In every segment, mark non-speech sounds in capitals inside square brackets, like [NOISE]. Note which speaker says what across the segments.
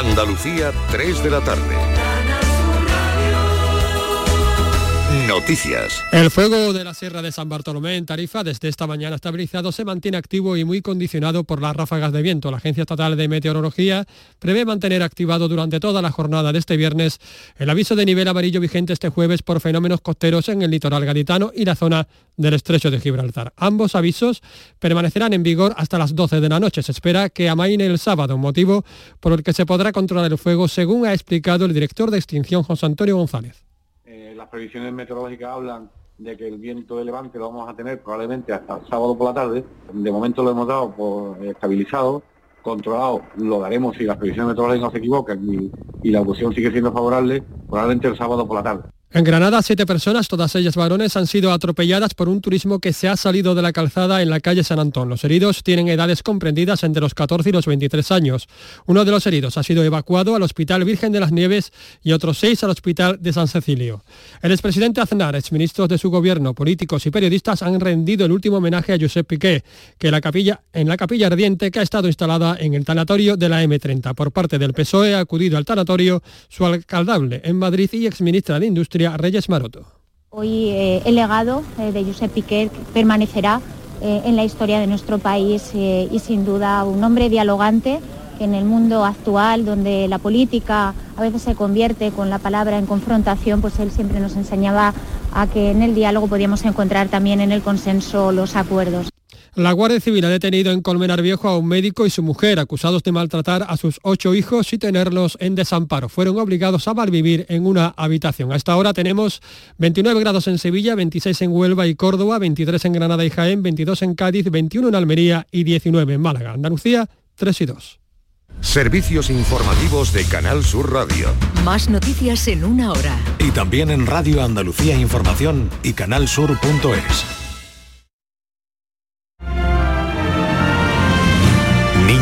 Speaker 1: Andalucía, 3 de la tarde. Noticias.
Speaker 2: El fuego de la Sierra de San Bartolomé en Tarifa, desde esta mañana estabilizado, se mantiene activo y muy condicionado por las ráfagas de viento. La Agencia Estatal de Meteorología prevé mantener activado durante toda la jornada de este viernes el aviso de nivel amarillo vigente este jueves por fenómenos costeros en el litoral gaditano y la zona del estrecho de Gibraltar. Ambos avisos permanecerán en vigor hasta las 12 de la noche. Se espera que amaine el sábado, motivo por el que se podrá controlar el fuego, según ha explicado el director de extinción José Antonio González
Speaker 3: las previsiones meteorológicas hablan de que el viento de levante lo vamos a tener probablemente hasta el sábado por la tarde. De momento lo hemos dado por estabilizado, controlado, lo daremos si las previsiones meteorológicas no se equivocan y, la ocasión sigue siendo favorable, probablemente el sábado por la tarde.
Speaker 2: En Granada, siete personas, todas ellas varones, han sido atropelladas por un turismo que se ha salido de la calzada en la calle San Antón. Los heridos tienen edades comprendidas entre los 14 y los 23 años. Uno de los heridos ha sido evacuado al Hospital Virgen de las Nieves y otros seis al Hospital de San Cecilio. El expresidente Aznar, exministros de su gobierno, políticos y periodistas han rendido el último homenaje a Josep Piqué, que en la capilla ardiente que ha estado instalada en el tanatorio de la M30. Por parte del PSOE ha acudido al tanatorio su alcaldable en Madrid y exministra de Industria Reyes Maroto.
Speaker 4: Hoy eh, el legado eh, de Josep Piqué permanecerá eh, en la historia de nuestro país y sin duda un hombre dialogante en el mundo actual donde la política a veces se convierte con la palabra en confrontación, pues él siempre nos enseñaba a que en el diálogo podíamos encontrar también en el consenso los acuerdos.
Speaker 2: La Guardia Civil ha detenido en Colmenar Viejo a un médico y su mujer acusados de maltratar a sus ocho hijos y tenerlos en desamparo. Fueron obligados a malvivir en una habitación. Hasta ahora tenemos 29 grados en Sevilla, 26 en Huelva y Córdoba, 23 en Granada y Jaén, 22 en Cádiz, 21 en Almería y 19 en Málaga. Andalucía, 3 y 2.
Speaker 1: Servicios informativos de Canal Sur Radio.
Speaker 5: Más noticias en una hora.
Speaker 6: Y también en Radio Andalucía Información y canalsur.es.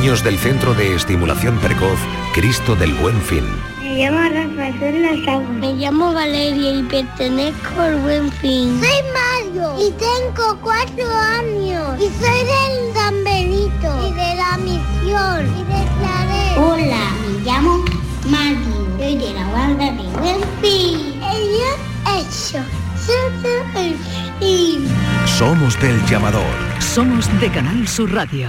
Speaker 1: Niños del Centro de Estimulación Precoz Cristo del Buen Fin.
Speaker 7: Me llamo Rafael Lazaro.
Speaker 8: Me llamo Valeria y pertenezco al Buen Fin.
Speaker 7: Soy Mario y tengo cuatro años. Y soy del Dan Benito y de la misión y de Claret.
Speaker 8: Hola, me llamo Mario. Soy de la banda de Buen Fin.
Speaker 7: Ellos hecho. el fin.
Speaker 1: Somos del llamador.
Speaker 5: Somos de Canal Sur Radio.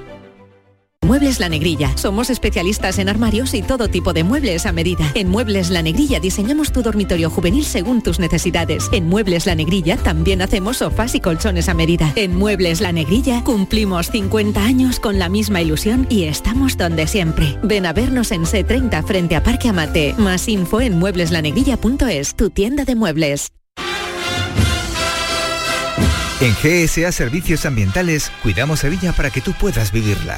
Speaker 5: Muebles La Negrilla. Somos especialistas en armarios y todo tipo de muebles a medida. En Muebles La Negrilla diseñamos tu dormitorio juvenil según tus necesidades. En Muebles La Negrilla también hacemos sofás y colchones a medida. En Muebles La Negrilla cumplimos 50 años con la misma ilusión y estamos donde siempre. Ven a vernos en C30 frente a Parque Amate. Más info en muebleslanegrilla.es, tu tienda de muebles.
Speaker 9: En GSA Servicios Ambientales cuidamos Sevilla para que tú puedas vivirla.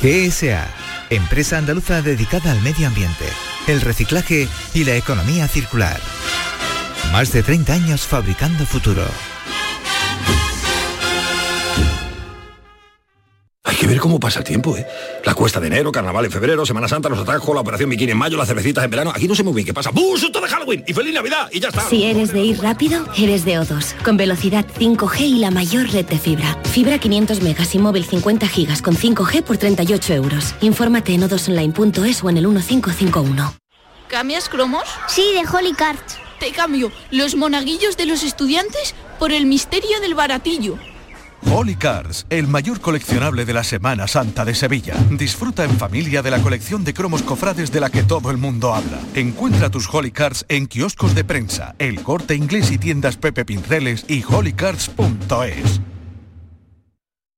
Speaker 9: GSA, empresa andaluza dedicada al medio ambiente, el reciclaje y la economía circular. Más de 30 años fabricando futuro.
Speaker 10: Ver cómo pasa el tiempo, ¿eh? La cuesta de enero, carnaval en febrero, Semana Santa, los atajos, la operación bikini en mayo, las cervecitas en verano. Aquí no sé muy bien qué pasa. ¡Bum! ¡Susto de Halloween! ¡Y feliz Navidad! ¡Y ya está!
Speaker 11: Si eres de ir rápido, eres de O2. Con velocidad 5G y la mayor red de fibra. Fibra 500 megas y móvil 50 gigas con 5G por 38 euros. Infórmate en odosonline.es o en el 1551.
Speaker 12: ¿Cambias cromos?
Speaker 7: Sí, de Holy Card.
Speaker 12: Te cambio los monaguillos de los estudiantes por el misterio del baratillo.
Speaker 13: Holy Cars, el mayor coleccionable de la Semana Santa de Sevilla. Disfruta en familia de la colección de cromos cofrades de la que todo el mundo habla. Encuentra tus Holy Cars en kioscos de prensa, el corte inglés y tiendas Pepe Pinceles y holycars.es.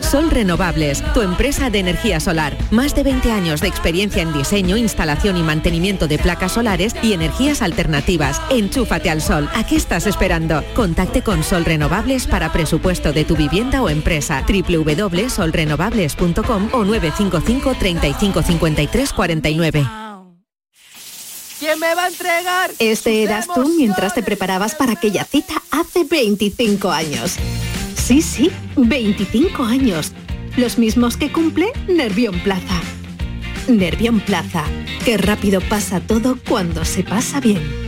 Speaker 5: Sol Renovables, tu empresa de energía solar. Más de 20 años de experiencia en diseño, instalación y mantenimiento de placas solares y energías alternativas. Enchúfate al sol. ¿A qué estás esperando? Contacte con Sol Renovables para presupuesto de tu vivienda o empresa. www.solrenovables.com o 955 35 53 49.
Speaker 14: ¿Quién me va a entregar?
Speaker 15: Este eras tú mientras te preparabas para aquella cita hace 25 años. Sí, sí, 25 años. Los mismos que cumple Nervión Plaza. Nervión Plaza. Qué rápido pasa todo cuando se pasa bien.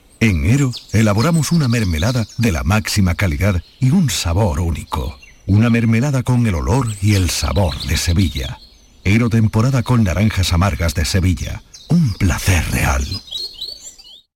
Speaker 16: en Ero elaboramos una mermelada de la máxima calidad y un sabor único. Una mermelada con el olor y el sabor de Sevilla. Ero temporada con naranjas amargas de Sevilla. Un placer real.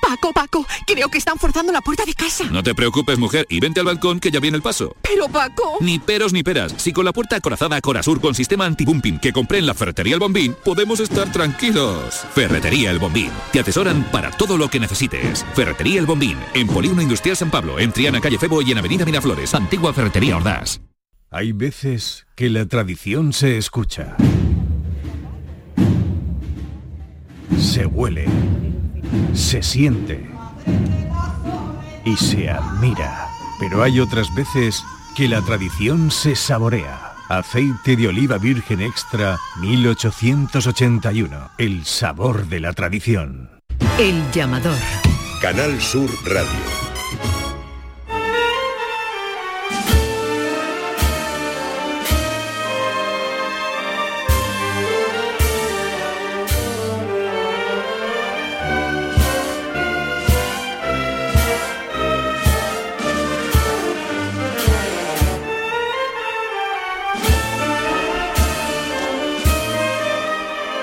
Speaker 17: Paco, Paco, creo que están forzando la puerta de casa.
Speaker 18: No te preocupes, mujer, y vente al balcón que ya viene el paso.
Speaker 17: Pero, Paco...
Speaker 18: Ni peros ni peras. Si con la puerta acorazada Corasur con sistema anti-bumping que compré en la Ferretería El Bombín, podemos estar tranquilos. Ferretería El Bombín. Te atesoran para todo lo que necesites. Ferretería El Bombín. En Polígono Industrial San Pablo, en Triana, Calle Febo y en Avenida Miraflores. Antigua Ferretería Ordaz.
Speaker 19: Hay veces que la tradición se escucha. Se huele. Se siente. Y se admira. Pero hay otras veces que la tradición se saborea. Aceite de oliva virgen extra 1881. El sabor de la tradición.
Speaker 20: El llamador.
Speaker 21: Canal Sur Radio.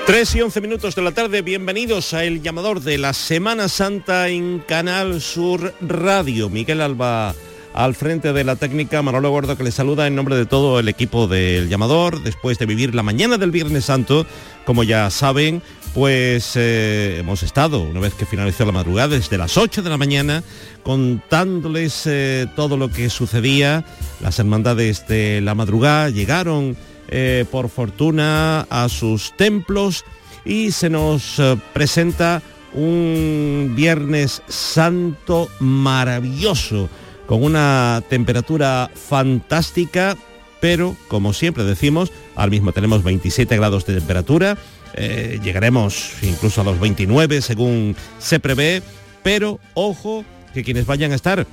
Speaker 22: Tres y once minutos de la tarde, bienvenidos a El Llamador de la Semana Santa en Canal Sur Radio. Miguel Alba al frente de la técnica, Manolo Gordo que le saluda en nombre de todo el equipo del Llamador, después de vivir la mañana del Viernes Santo, como ya saben, pues eh, hemos estado, una vez que finalizó la madrugada, desde las 8 de la mañana, contándoles eh, todo lo que sucedía. Las hermandades de la madrugada llegaron eh, por fortuna a sus templos y se nos eh, presenta un Viernes Santo maravilloso, con una temperatura fantástica, pero como siempre decimos, al mismo tenemos 27 grados de temperatura, eh, llegaremos incluso a los 29 según se prevé, pero ojo que quienes vayan a estar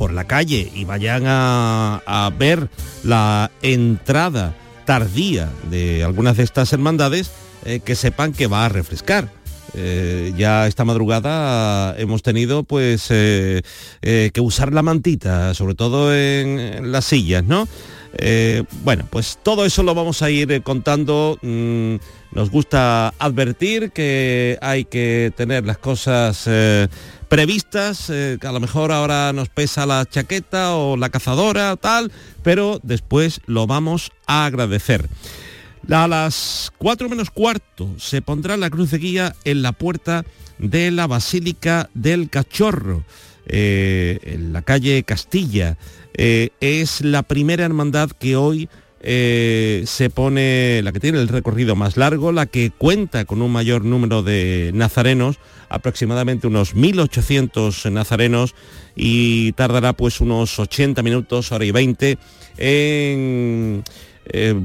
Speaker 22: por la calle y vayan a, ver la entrada tardía de algunas de estas hermandades, eh, que sepan que va a refrescar. Eh, ya esta madrugada hemos tenido pues eh, que usar la mantita, sobre todo en, las sillas, ¿no? bueno, pues todo eso lo vamos a ir contando. Mm, nos gusta advertir que hay que tener las cosas previstas, eh, que a lo mejor ahora nos pesa la chaqueta o la cazadora, tal, pero después lo vamos a agradecer. A las 4 menos cuarto se pondrá la cruz de guía en la puerta de la Basílica del Cachorro, eh, en la calle Castilla. Eh, es la primera hermandad que hoy se pone, la que tiene el recorrido más largo, la que cuenta con un mayor número de nazarenos, aproximadamente unos 1.800 nazarenos y tardará pues unos 80 minutos, hora y 20 en eh,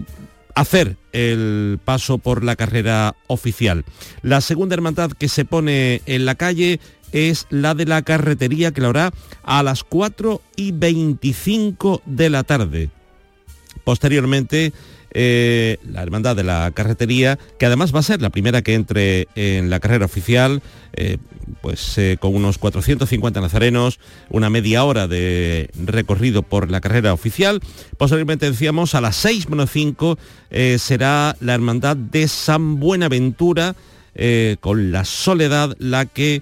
Speaker 22: hacer el paso por la carrera oficial. La segunda hermandad que se pone en la calle es la de la carretería que lo hará a las 4 y 25 de la tarde. Posteriormente eh, la Hermandad de la Carretería, que además va a ser la primera que entre en la carrera oficial, eh, pues eh, con unos 450 nazarenos, una media hora de recorrido por la carrera oficial. Posteriormente decíamos a las 6 menos 5 será la Hermandad de San Buenaventura, con la soledad la que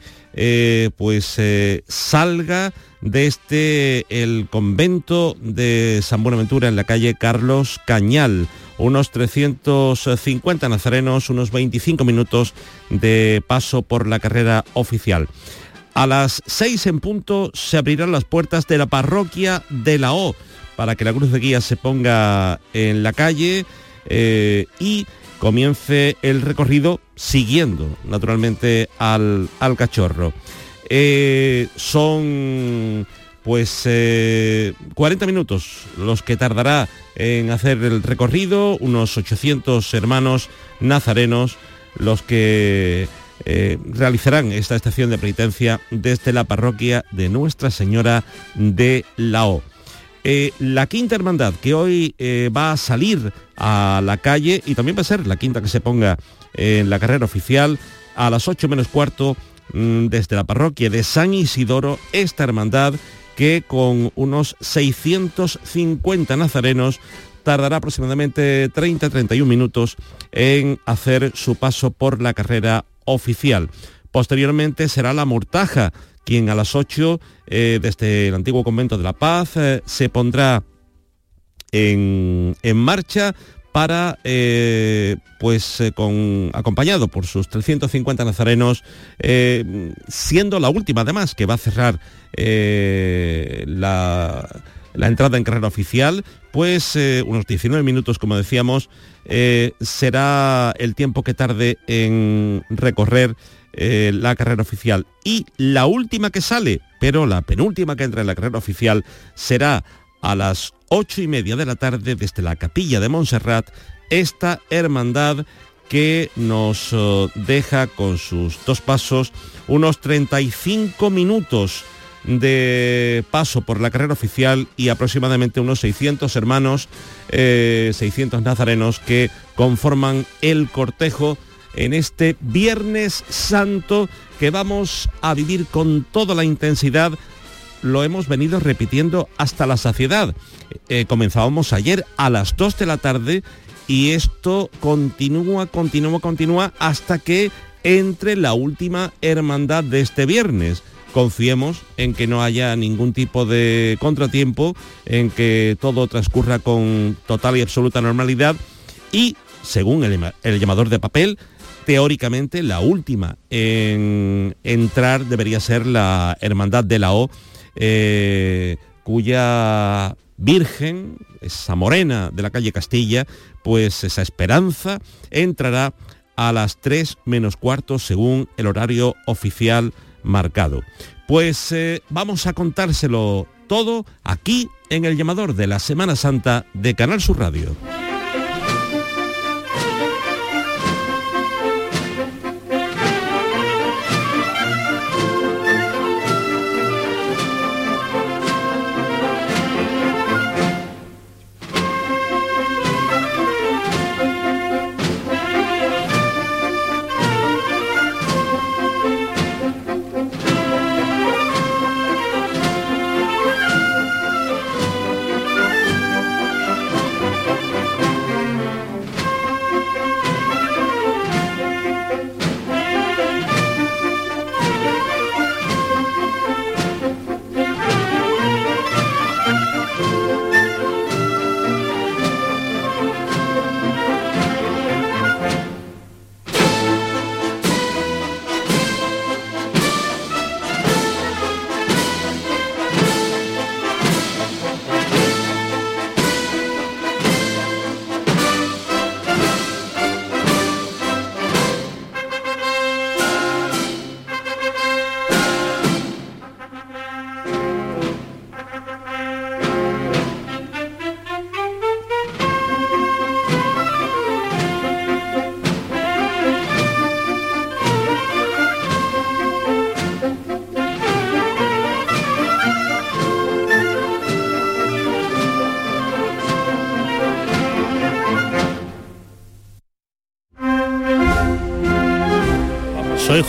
Speaker 22: pues salga desde este, el convento de San Buenaventura en la calle Carlos Cañal unos 350 nazarenos, unos 25 minutos de paso por la carrera oficial. A las 6 en punto se abrirán las puertas de la parroquia de la O para que la cruz de guía se ponga en la calle eh, y comience el recorrido siguiendo naturalmente al, cachorro. Eh, son pues 40 eh, minutos los que tardará en hacer el recorrido, unos 800 hermanos nazarenos los que eh, realizarán esta estación de penitencia desde la parroquia de Nuestra Señora de la O. Eh, la quinta hermandad que hoy va a salir a la calle y también va a ser la quinta que se ponga en la carrera oficial a las 8 menos cuarto mm, desde la parroquia de San Isidoro, esta hermandad que con unos 650 nazarenos tardará aproximadamente 30-31 minutos en hacer su paso por la carrera oficial. Posteriormente será la Mortaja, quien a las 8 eh, desde el antiguo convento de la Paz eh, se pondrá en, en marcha para, eh, pues, acompañado por sus 350 nazarenos, siendo la última además que va a cerrar la, la, entrada en carrera oficial, pues unos 19 minutos, como decíamos, será el tiempo que tarde en recorrer la carrera oficial. Y la última que sale, pero la penúltima que entra en la carrera oficial, será a las ocho y media de la tarde desde la capilla de Montserrat esta hermandad que nos eh, deja con sus dos pasos unos 35 minutos de paso por la carrera oficial y aproximadamente unos 600 hermanos, 600 eh, nazarenos que conforman el cortejo en este Viernes Santo que vamos a vivir con toda la intensidad lo hemos venido repitiendo hasta la saciedad. Eh, comenzábamos ayer a las 2 de la tarde y esto continúa, continúa, continúa hasta que entre la última hermandad de este viernes. Confiemos en que no haya ningún tipo de contratiempo, en que todo transcurra con total y absoluta normalidad y, según el, llamador de papel, teóricamente la última en entrar debería ser la Hermandad de la O eh, cuya Virgen, esa morena de la calle Castilla, pues esa esperanza entrará a las 3 menos cuarto según el horario oficial marcado. Pues eh, vamos a contárselo todo aquí en el llamador de la Semana Santa de Canal Sur Radio.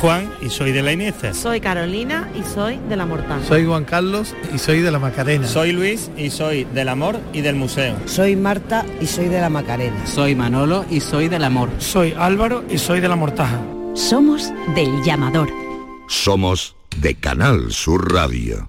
Speaker 20: Juan y soy de la Iniesta.
Speaker 23: Soy Carolina y soy de la Mortal.
Speaker 24: Soy Juan Carlos y soy de la Macarena.
Speaker 25: Soy Luis y soy del amor y del museo.
Speaker 26: Soy Marta y soy de la Macarena.
Speaker 27: Soy Manolo y soy del amor.
Speaker 28: Soy Álvaro y soy de la Mortaja.
Speaker 5: Somos del llamador.
Speaker 21: Somos de Canal Sur Radio.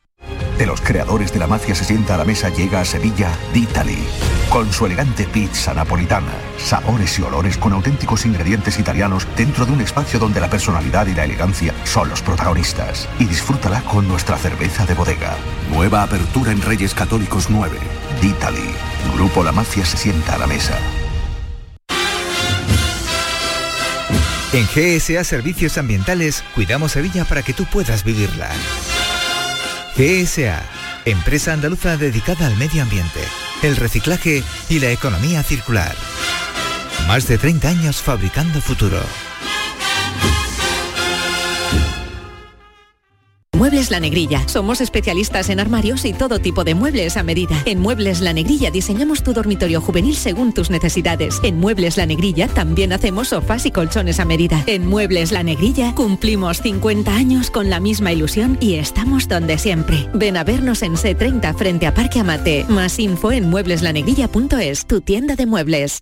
Speaker 16: De los creadores de la mafia se sienta a la mesa llega a Sevilla D'Italy. Con su elegante pizza napolitana, sabores y olores con auténticos ingredientes italianos dentro de un espacio donde la personalidad y la elegancia son los protagonistas. Y disfrútala con nuestra cerveza de bodega. Nueva apertura en Reyes Católicos 9. D'Italy. Grupo La Mafia se sienta a la mesa.
Speaker 29: En GSA Servicios Ambientales cuidamos Sevilla para que tú puedas vivirla. GSA, empresa andaluza dedicada al medio ambiente, el reciclaje y la economía circular. Más de 30 años fabricando futuro.
Speaker 5: Muebles La Negrilla. Somos especialistas en armarios y todo tipo de muebles a medida. En Muebles La Negrilla diseñamos tu dormitorio juvenil según tus necesidades. En Muebles La Negrilla también hacemos sofás y colchones a medida. En Muebles La Negrilla cumplimos 50 años con la misma ilusión y estamos donde siempre. Ven a vernos en C30 frente a Parque Amate. Más info en muebleslanegrilla.es, tu tienda de muebles.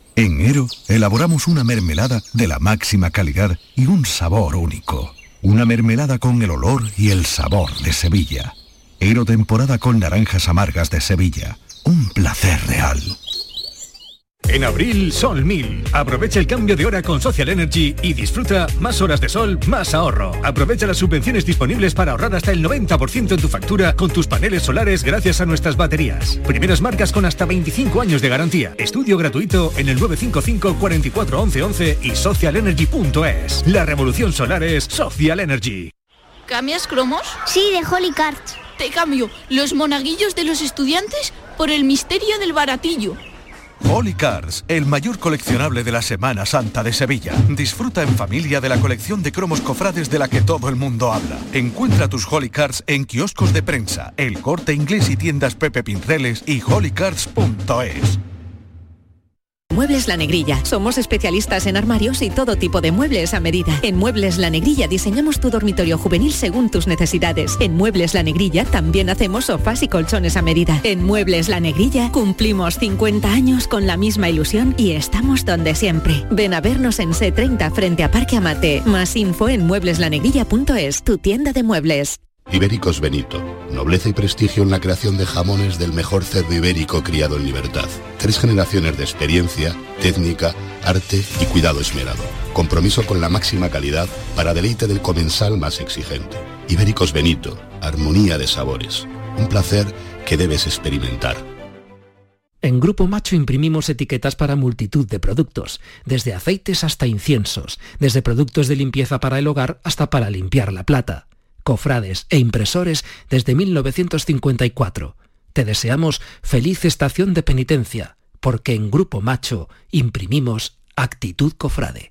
Speaker 16: en Ero elaboramos una mermelada de la máxima calidad y un sabor único. Una mermelada con el olor y el sabor de Sevilla. Ero temporada con naranjas amargas de Sevilla. Un placer real.
Speaker 19: En abril, Sol 1000. Aprovecha el cambio de hora con Social Energy y disfruta más horas de sol, más ahorro. Aprovecha las subvenciones disponibles para ahorrar hasta el 90% en tu factura con tus paneles solares gracias a nuestras baterías. Primeras marcas con hasta 25 años de garantía. Estudio gratuito en el 955 44 11 11 y socialenergy.es. La revolución solar es Social Energy.
Speaker 12: ¿Cambias cromos?
Speaker 30: Sí, de Holy Cards.
Speaker 12: Te cambio los monaguillos de los estudiantes por el misterio del baratillo.
Speaker 16: Holy Cars, el mayor coleccionable de la Semana Santa de Sevilla. Disfruta en familia de la colección de cromos cofrades de la que todo el mundo habla. Encuentra tus Holy Cars en kioscos de prensa, el corte inglés y tiendas Pepe Pinceles y holycars.es.
Speaker 5: Muebles La Negrilla. Somos especialistas en armarios y todo tipo de muebles a medida. En Muebles La Negrilla diseñamos tu dormitorio juvenil según tus necesidades. En Muebles La Negrilla también hacemos sofás y colchones a medida. En Muebles La Negrilla cumplimos 50 años con la misma ilusión y estamos donde siempre. Ven a vernos en C30 frente a Parque Amate. Más info en muebleslanegrilla.es, tu tienda de muebles.
Speaker 31: Ibéricos Benito. Nobleza y prestigio en la creación de jamones del mejor cerdo ibérico criado en libertad. Tres generaciones de experiencia, técnica, arte y cuidado esmerado. Compromiso con la máxima calidad para deleite del comensal más exigente. Ibéricos Benito. Armonía de sabores. Un placer que debes experimentar.
Speaker 32: En Grupo Macho imprimimos etiquetas para multitud de productos, desde aceites hasta inciensos, desde productos de limpieza para el hogar hasta para limpiar la plata cofrades e impresores desde 1954. Te deseamos feliz estación de penitencia, porque en Grupo Macho imprimimos actitud cofrade.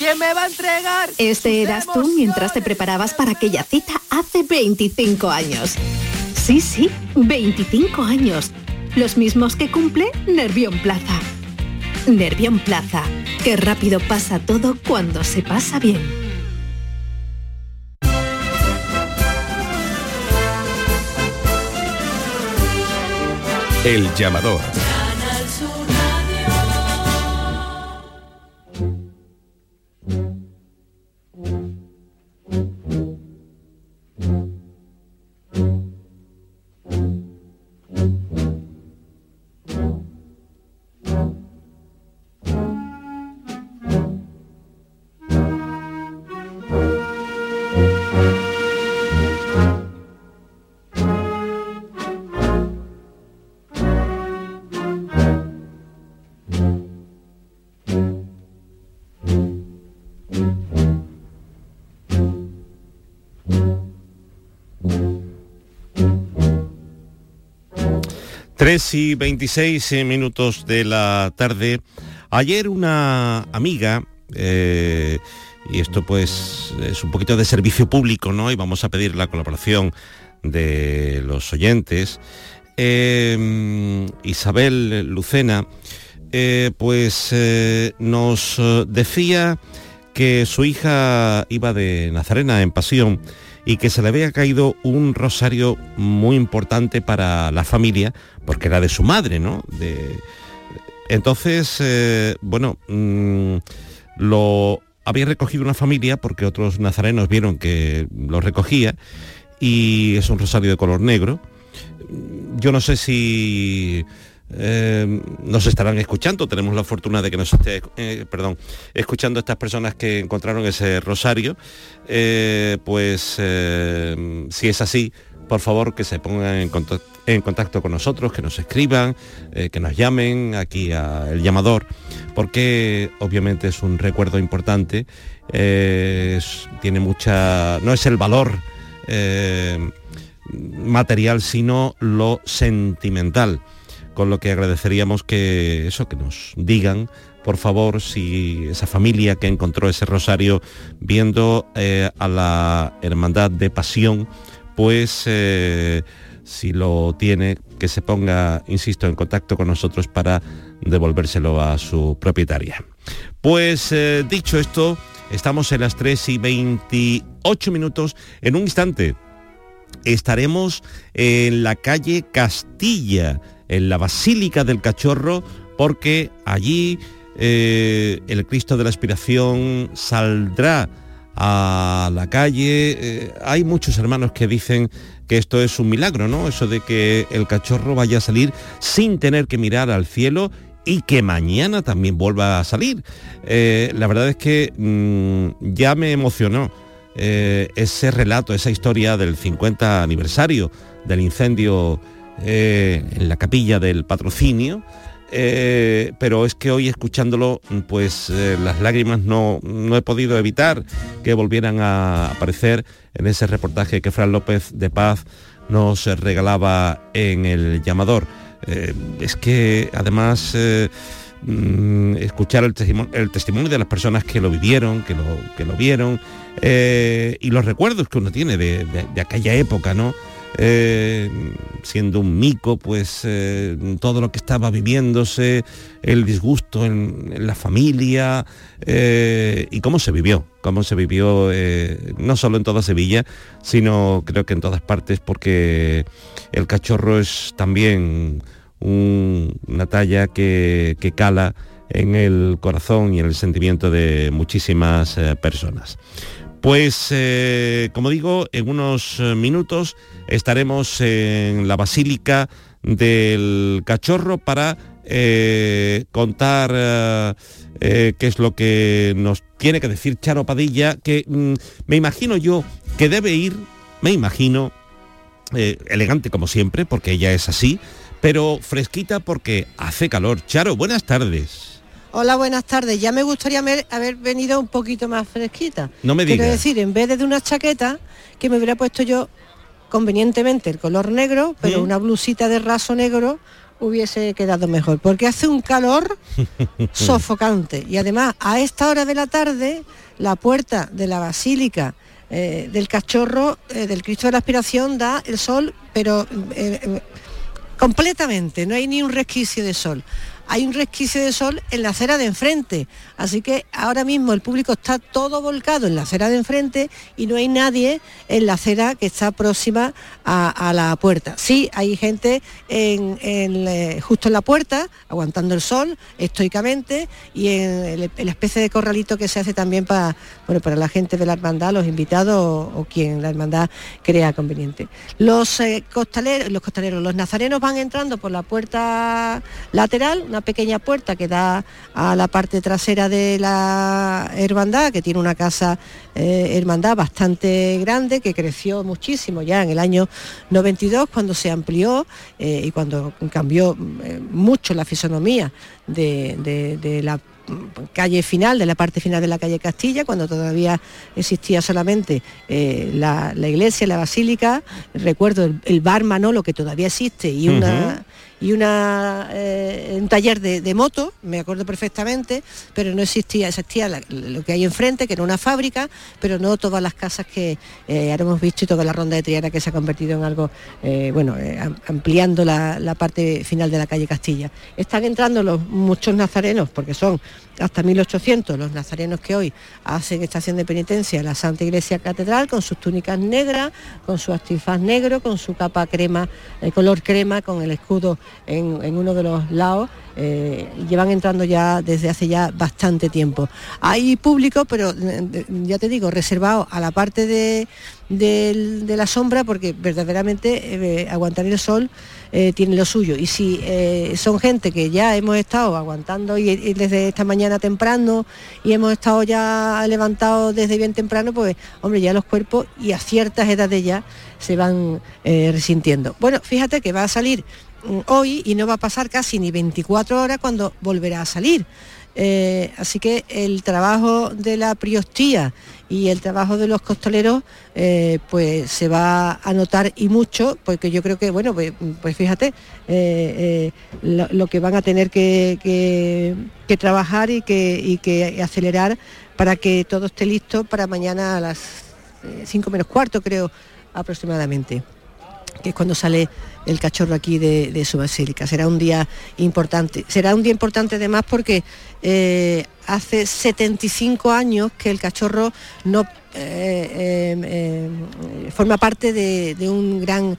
Speaker 33: ¿Quién me va a entregar?
Speaker 34: Este eras tú mientras te preparabas para aquella cita hace 25 años. Sí, sí, 25 años. Los mismos que cumple Nervión Plaza. Nervión Plaza. Qué rápido pasa todo cuando se pasa bien.
Speaker 13: El llamador.
Speaker 22: thank you Tres y 26 eh, minutos de la tarde. Ayer una amiga, eh, y esto pues es un poquito de servicio público, ¿no? Y vamos a pedir la colaboración de los oyentes. Eh, Isabel Lucena, pues nos decía que su hija iba de Nazarena en pasión y que se le había caído un rosario muy importante para la familia, porque era de su madre, ¿no? De... Entonces, eh, bueno, mm, lo había recogido una familia porque otros nazarenos vieron que lo recogía y es un rosario de color negro. Yo no sé si eh, nos estarán escuchando. Tenemos la fortuna de que nos esté, eh, perdón, escuchando estas personas que encontraron ese rosario. Eh, pues si es así, por favor que se pongan en contacto, con nosotros, que nos escriban, que nos llamen aquí al llamador, porque obviamente es un recuerdo importante. tiene mucha, no es el valor material, sino lo sentimental con lo que agradeceríamos que eso, que nos digan, por favor, si esa familia que encontró ese rosario viendo eh, a la Hermandad de Pasión, pues eh, si lo tiene, que se ponga, insisto, en contacto con nosotros para devolvérselo a su propietaria. Pues eh, dicho esto, estamos en las 3 y 28 minutos. En un instante estaremos en la calle Castilla en la Basílica del Cachorro, porque allí eh, el Cristo de la Aspiración saldrá a la calle. Eh, hay muchos hermanos que dicen que esto es un milagro, ¿no? Eso de que el cachorro vaya a salir sin tener que mirar al cielo y que mañana también vuelva a salir. Eh, la verdad es que mm, ya me emocionó ese relato, esa historia del 50 aniversario del incendio eh, en la capilla del patrocinio, eh, pero es que hoy escuchándolo, pues eh, las lágrimas no, no, he podido evitar que volvieran a aparecer en ese reportaje que Fran López de Paz nos regalaba en el llamador. es que además mm, escuchar el testimonio, el testimonio, de las personas que lo vivieron, que lo, que lo vieron, y los recuerdos que uno tiene de, de aquella época, ¿no? Eh, siendo un mico, pues eh, todo lo que estaba viviéndose, el disgusto en, la familia eh, y cómo se vivió, cómo se vivió no solo en toda Sevilla, sino creo que en todas partes, porque el cachorro es también una talla que, que cala en el corazón y en el sentimiento de muchísimas personas. Pues, eh, como digo, en unos eh, minutos estaremos en la Basílica del Cachorro para
Speaker 35: eh, contar qué es lo que nos tiene que decir Charo Padilla, que mm, me imagino yo que debe ir, me imagino, elegante como siempre, porque ella es así, pero fresquita porque hace calor. Charo, buenas tardes.
Speaker 36: Hola, buenas tardes. Ya me gustaría haber, venido un poquito más fresquita.
Speaker 35: No me digas.
Speaker 36: Quiero decir, en vez de una chaqueta, que me hubiera puesto yo convenientemente el color negro, pero una blusita de raso negro hubiese quedado mejor, porque hace un calor [LAUGHS] sofocante y además a esta hora de la tarde la puerta de la basílica eh, del cachorro eh, del Cristo de la Aspiración da el sol, pero eh, completamente, no hay ni un resquicio de sol hay un resquicio de sol en la acera de enfrente. Así que ahora mismo el público está todo volcado en la acera de enfrente y no hay nadie en la acera que está próxima a, la puerta. Sí, hay gente eh, justo en la puerta, aguantando el sol estoicamente y en, la especie de corralito que se hace también para, bueno, para la gente de la hermandad, los invitados o, quien la hermandad crea conveniente. Los eh, costaleros, los costaleros, los nazarenos van entrando por la puerta lateral, pequeña puerta que da a la parte trasera de la hermandad, que tiene una casa eh, hermandad bastante grande, que creció muchísimo ya en el año 92 cuando se amplió eh, y cuando cambió eh, mucho la fisonomía de, la calle final, de la parte final de la calle Castilla, cuando todavía existía solamente la, iglesia, la basílica, recuerdo el, bar Manolo que todavía existe y una y eh, un taller de, moto, me acuerdo perfectamente, pero no existía, existía lo que hay enfrente, que era una fábrica, pero no todas las casas que eh, ahora hemos visto y toda la ronda de Triana que se ha convertido en algo, eh, bueno, ampliando la, parte final de la calle Castilla. Están entrando los muchos nazarenos, porque son hasta 1800 los nazarenos que hoy hacen estación de penitencia en la Santa Iglesia Catedral con sus túnicas negras, con su antifaz negro, con su capa crema, el color crema, con el escudo en, uno de los lados eh, llevan entrando ya desde hace ya bastante tiempo. Hay público, pero eh, ya te digo, reservado a la parte de, la sombra porque verdaderamente eh, aguantar el sol tiene lo suyo. Y si son gente que ya hemos estado aguantando y, desde esta mañana temprano y hemos estado ya levantados desde bien temprano, pues hombre, ya los cuerpos y a ciertas edades ya se van resintiendo. Bueno, fíjate que va a salir hoy y no va a pasar casi ni 24 horas cuando volverá a salir. Eh, así que el trabajo de la priostía y el trabajo de los costaleros eh, pues se va a notar y mucho porque yo creo que bueno pues, pues fíjate eh, lo, que van a tener que, trabajar y que, que acelerar para que todo esté listo para mañana a las 5 menos cuarto creo aproximadamente que es cuando sale el cachorro aquí de, su basílica. Será un día importante. Será un día importante además porque eh, hace 75 años que el cachorro no eh, eh, forma parte de, un gran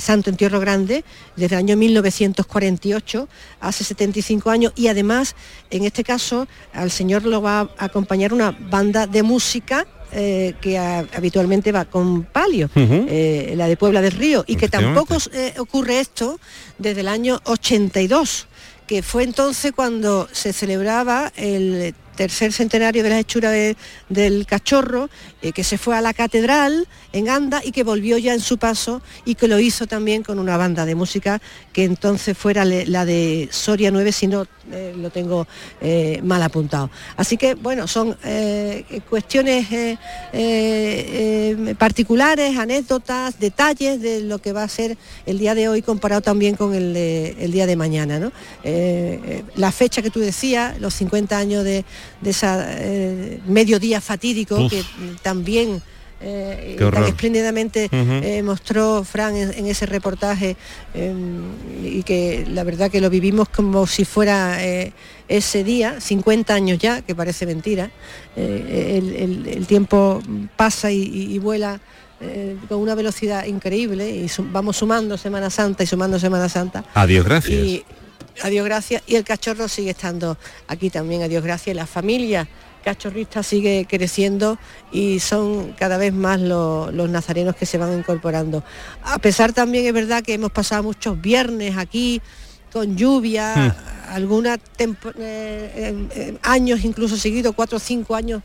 Speaker 36: santo entierro grande desde el año 1948, hace 75 años, y además en este caso al Señor lo va a acompañar una banda de música eh, que habitualmente va con palio, eh, la de Puebla del Río, y que tampoco eh, ocurre esto desde el año 82, que fue entonces cuando se celebraba el tercer centenario de la hechura del cachorro, que se fue a la catedral en Anda y que volvió ya en su paso y que lo hizo también con una banda de música que entonces fuera la de Soria 9, si no eh, lo tengo eh, mal apuntado. Así que, bueno, son eh, cuestiones particulares, anécdotas, detalles de lo que va a ser el día de hoy comparado también con el, día de mañana. ¿no? la fecha que tú decías, los 50 años de, de ese mediodía fatídico que también eh, tan espléndidamente eh, mostró Fran en, ese reportaje em, y que la verdad que lo vivimos como si fuera eh, ese día, 50 años ya, que parece mentira, el, tiempo pasa y, vuela con una velocidad increíble y vamos sumando Semana Santa y sumando Semana Santa.
Speaker 35: Adiós, gracias.
Speaker 36: Y, adiós, gracias. Y el cachorro sigue estando aquí también, adiós, gracias. La familia cachorrista sigue creciendo y son cada vez más los, nazarenos que se van incorporando. A pesar también es verdad que hemos pasado muchos viernes aquí con lluvia,
Speaker 35: Hmm.
Speaker 36: algunos años incluso seguidos, cuatro o cinco años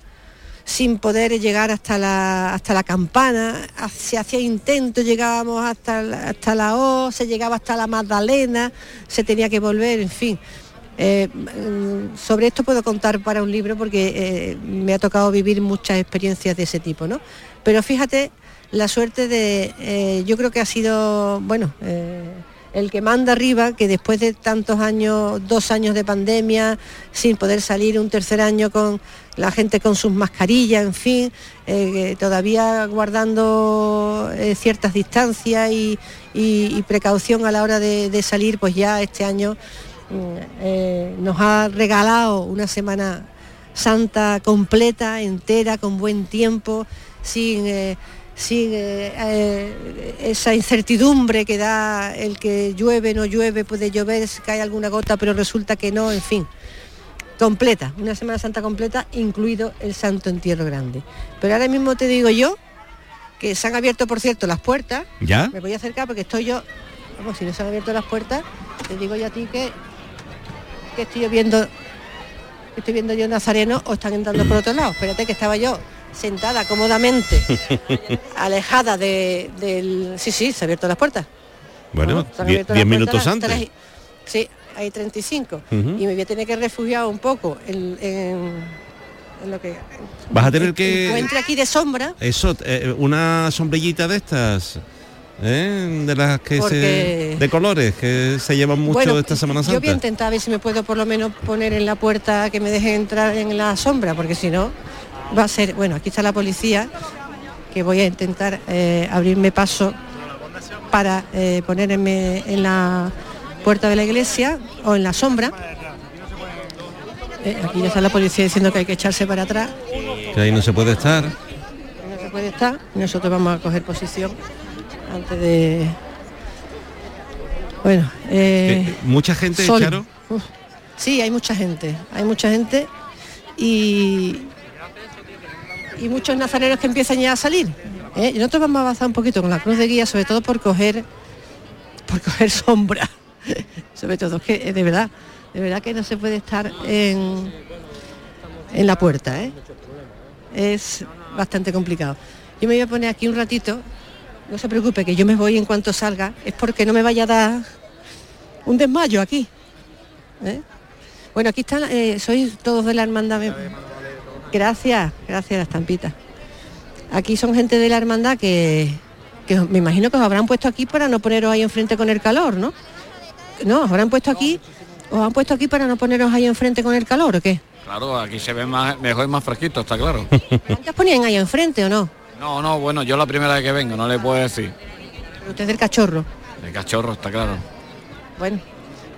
Speaker 36: sin poder llegar hasta la, hasta la campana, se hacía intentos, llegábamos hasta, hasta la O, se llegaba hasta la Magdalena, se tenía que volver, en fin. Eh, mm, sobre esto puedo contar para un libro porque eh, me ha tocado vivir muchas experiencias de ese tipo, ¿no? Pero fíjate la suerte de, eh, yo creo que ha sido, bueno, el que manda arriba, que después de tantos años, dos años de pandemia, sin poder salir, un tercer año con la gente con sus mascarillas, en fin, eh, todavía guardando eh, ciertas distancias y, precaución a la hora de, de salir, pues ya este año mm, eh, nos ha regalado una semana santa completa, entera, con buen tiempo, sin, sin eh, esa incertidumbre que da el que llueve, no llueve, puede llover, si cae alguna gota, pero resulta que no, en fin. Completa, una Semana Santa completa, incluido el Santo Entierro Grande. Pero ahora mismo te digo yo que se han abierto, por cierto, las puertas.
Speaker 35: ¿Ya?
Speaker 36: Me voy a acercar porque estoy yo, vamos, si no se han abierto las puertas, te digo yo a ti que, que estoy viendo, que estoy viendo yo Nazareno o están entrando por otro lado. Espérate que estaba yo sentada cómodamente, [LAUGHS] alejada de, del. Sí, sí, se han abierto las puertas.
Speaker 35: Bueno,
Speaker 36: Se han
Speaker 35: die-
Speaker 36: abierto
Speaker 35: diez
Speaker 36: las
Speaker 35: minutos
Speaker 36: puertas,
Speaker 35: antes.
Speaker 36: Sí, hay 35.
Speaker 35: Ujú.
Speaker 36: Y me voy a tener que refugiar un poco en, en- en lo que
Speaker 35: Vas a tener que...
Speaker 36: encuentre aquí de sombra.
Speaker 35: Eso, eh, una sombrillita de estas, ¿eh? de las que
Speaker 36: Porque-
Speaker 35: se... de colores, que se llevan mucho
Speaker 36: Bueno,
Speaker 35: esta Semana
Speaker 36: Yo voy a
Speaker 35: Santa.
Speaker 36: intentar ver si me puedo por lo menos poner en la puerta que me dejen entrar en la sombra, porque si no va a ser, bueno, aquí está la policía, que voy a intentar eh, abrirme paso para eh, ponerme en la puerta de la iglesia o en la sombra. Eh, aquí ya está la policía diciendo que hay que echarse para atrás,
Speaker 35: Que ahí no se puede estar.
Speaker 36: no se puede estar, nosotros vamos a coger posición antes de... Bueno,
Speaker 35: mucha gente. Charo.
Speaker 36: Uf. Sí, hay mucha gente, hay mucha gente y, y muchos nazarenos que empiezan ya a salir. ¿eh? Y nosotros vamos a avanzar un poquito con la cruz de guía, sobre todo por coger, por coger sombra. [LAUGHS] sobre todo, que eh, de verdad, de verdad que no se puede estar en, en la puerta, ¿eh? Es bastante complicado. Yo me voy a poner aquí un ratito, no se preocupe que yo me voy en cuanto salga, es porque no me vaya a dar un desmayo aquí. ¿eh? Bueno, aquí están, sois todos de la hermandad. Gracias, gracias estampita. Aquí son gente de la hermandad que, que me imagino que os habrán puesto aquí para no poneros ahí enfrente con el calor, ¿no? No, os habrán puesto aquí, os han puesto aquí para no poneros ahí enfrente con el calor, ¿o qué?
Speaker 37: Claro, aquí se ve más, mejor y más fresquito, está claro. [LAUGHS]
Speaker 36: ¿Antes ponían ahí enfrente o no?
Speaker 37: No, no, bueno, yo la primera vez que vengo, no le puedo decir.
Speaker 36: Pero usted es del cachorro.
Speaker 37: El cachorro, está claro.
Speaker 36: Bueno,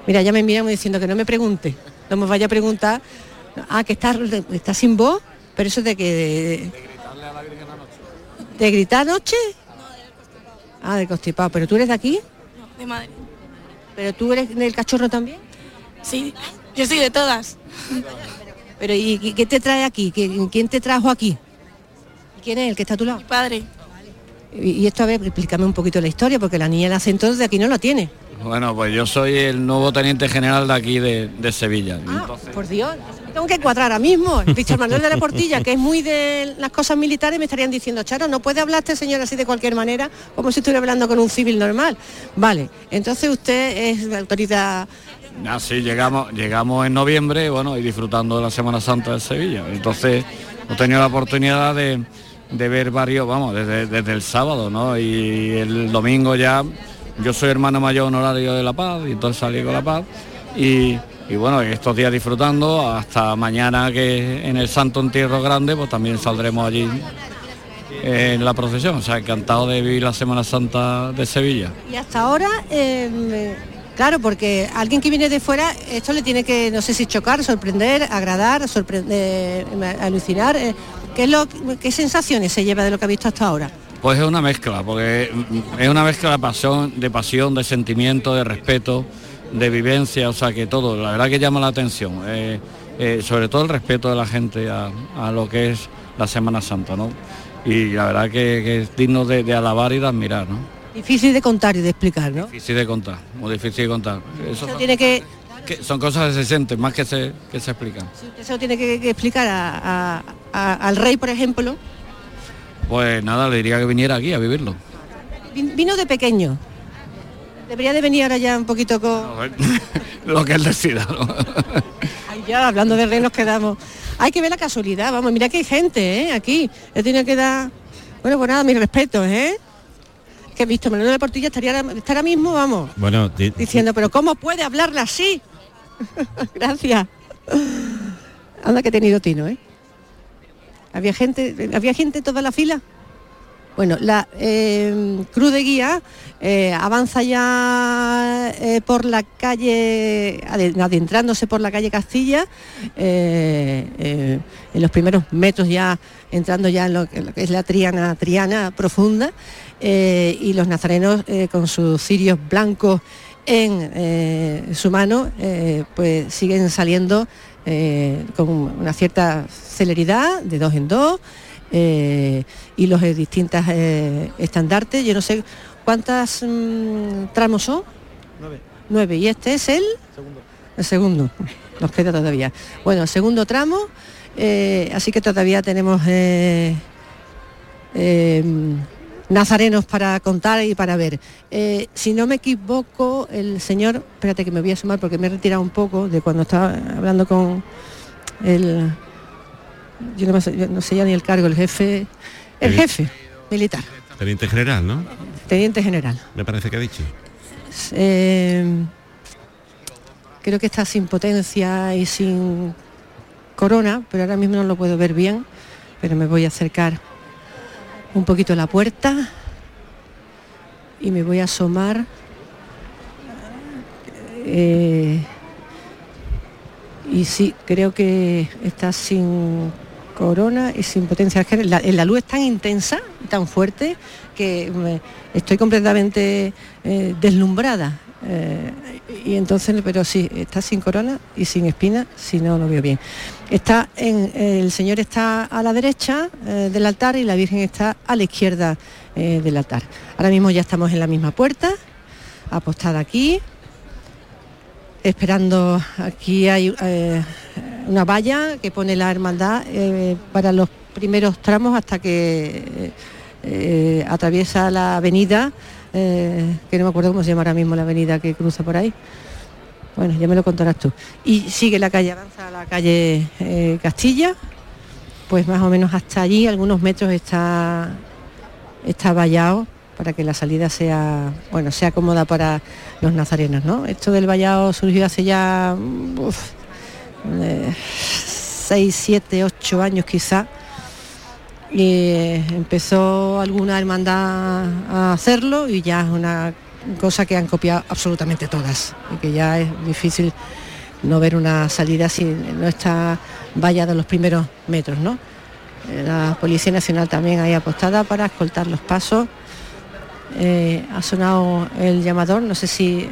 Speaker 36: mira, ya me miran diciendo que no me pregunte, no me vaya a preguntar, ah, que está, está sin voz, pero eso de que... ¿De gritar anoche? Ah, de constipado, pero tú eres de aquí,
Speaker 38: De madre.
Speaker 36: pero tú eres del cachorro también.
Speaker 38: Sí, yo soy de todas.
Speaker 36: Pero ¿y qué- te trae aquí? ¿Qué- ¿Quién te trajo aquí? ¿Quién es el que está a tu lado?
Speaker 38: Mi padre.
Speaker 36: Y, y esto, a ver, explícame un poquito la historia, porque la niña nace entonces de aquí no la tiene.
Speaker 37: Bueno, pues yo soy el nuevo teniente general de aquí de, de Sevilla. Entonces,
Speaker 36: Por Dios, tengo que cuadrar ahora mismo. Víctor Manuel de la Portilla, que es muy de las cosas militares, me estarían diciendo, Charo, no puede hablar este señor así de cualquier manera, como si estuviera hablando con un civil normal. Vale, entonces usted es la autoridad.
Speaker 37: así llegamos, llegamos en noviembre, bueno, y disfrutando de la Semana Santa de Sevilla. Entonces, he tenido la oportunidad de, de ver varios, vamos, desde, desde el sábado, ¿no? Y el domingo ya, yo soy hermano mayor honorario de La Paz, y entonces salí con La Paz. Y, y bueno, estos días disfrutando, hasta mañana que en el Santo Entierro Grande, pues también saldremos allí en la procesión. O sea, encantado de vivir la Semana Santa de Sevilla.
Speaker 36: Y hasta ahora, eh, claro, porque alguien que viene de fuera, esto le tiene que, no sé si chocar, sorprender, agradar, sorprender, alucinar. eh, ¿qué, es lo, ¿Qué sensaciones se lleva de lo que ha visto hasta ahora?
Speaker 37: Pues es una mezcla, porque es una mezcla de pasión, de pasión, de sentimiento, de respeto, de vivencia, o sea que todo, la verdad que llama la atención, eh, eh, sobre todo el respeto de la gente a, a lo que es la Semana Santa, ¿no? Y la verdad que, que es digno de, de alabar y de admirar, ¿no?
Speaker 36: Difícil de contar y de explicar, ¿no?
Speaker 37: Difícil de contar, muy difícil de contar. Eso
Speaker 36: Eso tiene que,
Speaker 37: que son cosas que se sienten, más que se, que se explican.
Speaker 36: eso tiene que, que explicar a- a- a- al rey, por ejemplo.
Speaker 37: Pues nada, le diría que viniera aquí a vivirlo.
Speaker 36: Vin- Vino de pequeño. Debería de venir ahora ya un poquito con... [LAUGHS]
Speaker 37: Lo que él decida, ¿no? [LAUGHS]
Speaker 36: Ay, ya, hablando de rey nos quedamos. Hay que ver la casualidad, vamos, mira que hay gente, ¿eh? Aquí. He tenido que dar... Bueno, pues nada, mis respetos, ¿eh? Que he visto, Manuel de la Portilla estaría ahora, mismo, vamos,
Speaker 35: Bueno, di-
Speaker 36: diciendo, pero ¿cómo puede hablarle así? [LAUGHS] Gracias. Anda que he tenido tino, ¿eh? Había gente, había gente en toda la fila. Bueno, la eh, cruz de guía eh, avanza ya eh, por la calle, ade- adentrándose por la calle Castilla, en los primeros metros ya entrando ya en lo, en lo que es la Triana, Triana profunda, y los nazarenos con sus cirios blancos en su mano, pues siguen saliendo eh, con una cierta celeridad, de dos en dos, eh, y los eh, distintas eh, estandartes. Yo no sé cuántas mm, tramos son. Nueve. Y este es el el segundo. Nos queda todavía. Bueno, segundo tramo. así que todavía tenemos nazarenos para contar y para ver. Eh, si no me equivoco, el señor, espérate que me voy a sumar porque me he retirado un poco de cuando estaba hablando con el, yo no, sé, yo no sé ya ni el cargo, el jefe, el
Speaker 35: El-
Speaker 36: jefe militar,
Speaker 35: Teniente general, ¿no?
Speaker 36: teniente general.
Speaker 35: Me parece que ha dicho.
Speaker 36: Eh, creo que está sin potencia y sin corona, pero ahora mismo no lo puedo ver bien, pero me voy a acercar un poquito la puerta y me voy a asomar. Eh, y sí, creo que está sin corona y sin potencia. Es que la, la luz es tan intensa, tan fuerte, que estoy completamente eh, deslumbrada. Eh, y entonces, pero sí, está sin corona y sin espina, si no lo veo bien. Está en, el Señor está a la derecha eh, del altar y la Virgen está a la izquierda eh, del altar. Ahora mismo ya estamos en la misma puerta, apostada aquí, esperando, aquí hay una valla que pone la hermandad para los primeros tramos hasta que atraviesa la avenida, eh, que no me acuerdo cómo se llama ahora mismo la avenida que cruza por ahí. Bueno, ya me lo contarás tú. Y sigue la calle, avanza a la calle eh, Castilla, pues más o menos hasta allí, algunos metros está, está vallado para que la salida sea, bueno, sea cómoda para los nazarenos, ¿no? Esto del vallado surgió hace ya uf, eh, seis, siete, ocho años quizá. Y eh, empezó alguna hermandad a hacerlo y ya es una cosa que han copiado absolutamente todas y que ya es difícil no ver una salida si no está vallada los primeros metros, ¿no? Eh, La Policía Nacional también ahí apostada para escoltar los pasos. Eh, ha sonado el llamador, no sé si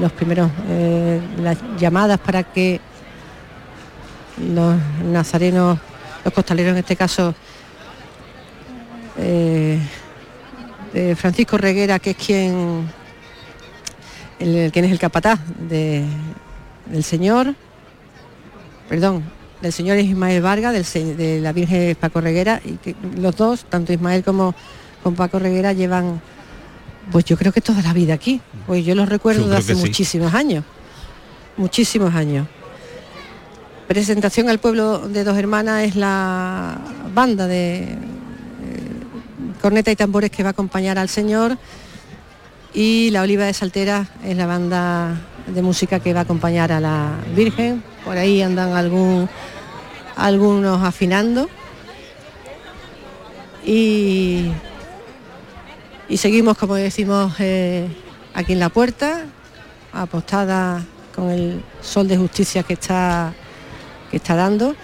Speaker 36: los primeros, las llamadas para que los nazarenos, los costaleros en este caso, eh, de Francisco Reguera, que es quien, el, quien es el capataz de- del Señor, perdón, del Señor es Ismael Vargas, del de la Virgen Paco Reguera, y que los dos, tanto Ismael como, como Paco Reguera, llevan, pues yo creo que toda la vida aquí, pues yo los recuerdo
Speaker 35: Yo
Speaker 36: de hace
Speaker 35: sí.
Speaker 36: muchísimos años, muchísimos años. Presentación al pueblo de Dos Hermanas es la banda de eh, corneta y tambores que va a acompañar al Señor y la Oliva de Saltera es la banda de música que va a acompañar a la Virgen. Por ahí andan algún, algunos afinando. Y, y seguimos, como decimos, eh, aquí en la puerta, apostada con el sol de justicia que está, que está dando.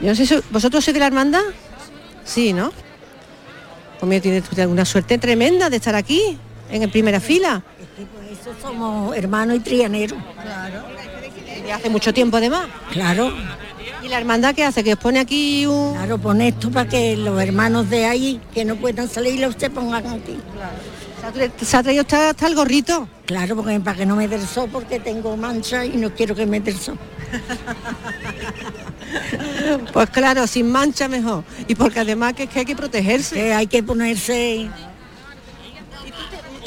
Speaker 36: Yo no sé si vosotros sois de la hermandad. Sí, ¿no? Pues mira, usted una suerte tremenda de estar aquí, en primera fila.
Speaker 39: Eso somos hermanos y trianeros.
Speaker 36: De hace mucho tiempo además.
Speaker 39: Claro.
Speaker 36: ¿Y la hermandad qué hace? ¿Que os pone aquí un...?
Speaker 39: Claro, pone esto para que los hermanos de ahí, que no puedan salir, los se pongan aquí.
Speaker 36: ¿Se ha traído hasta, hasta el gorrito?
Speaker 39: Claro, porque para que no me dé el sol, porque tengo mancha y no quiero que me dé el sol. [LAUGHS]
Speaker 36: Pues claro, sin mancha mejor. Y porque además que, es que hay que protegerse.
Speaker 39: Que hay que ponerse...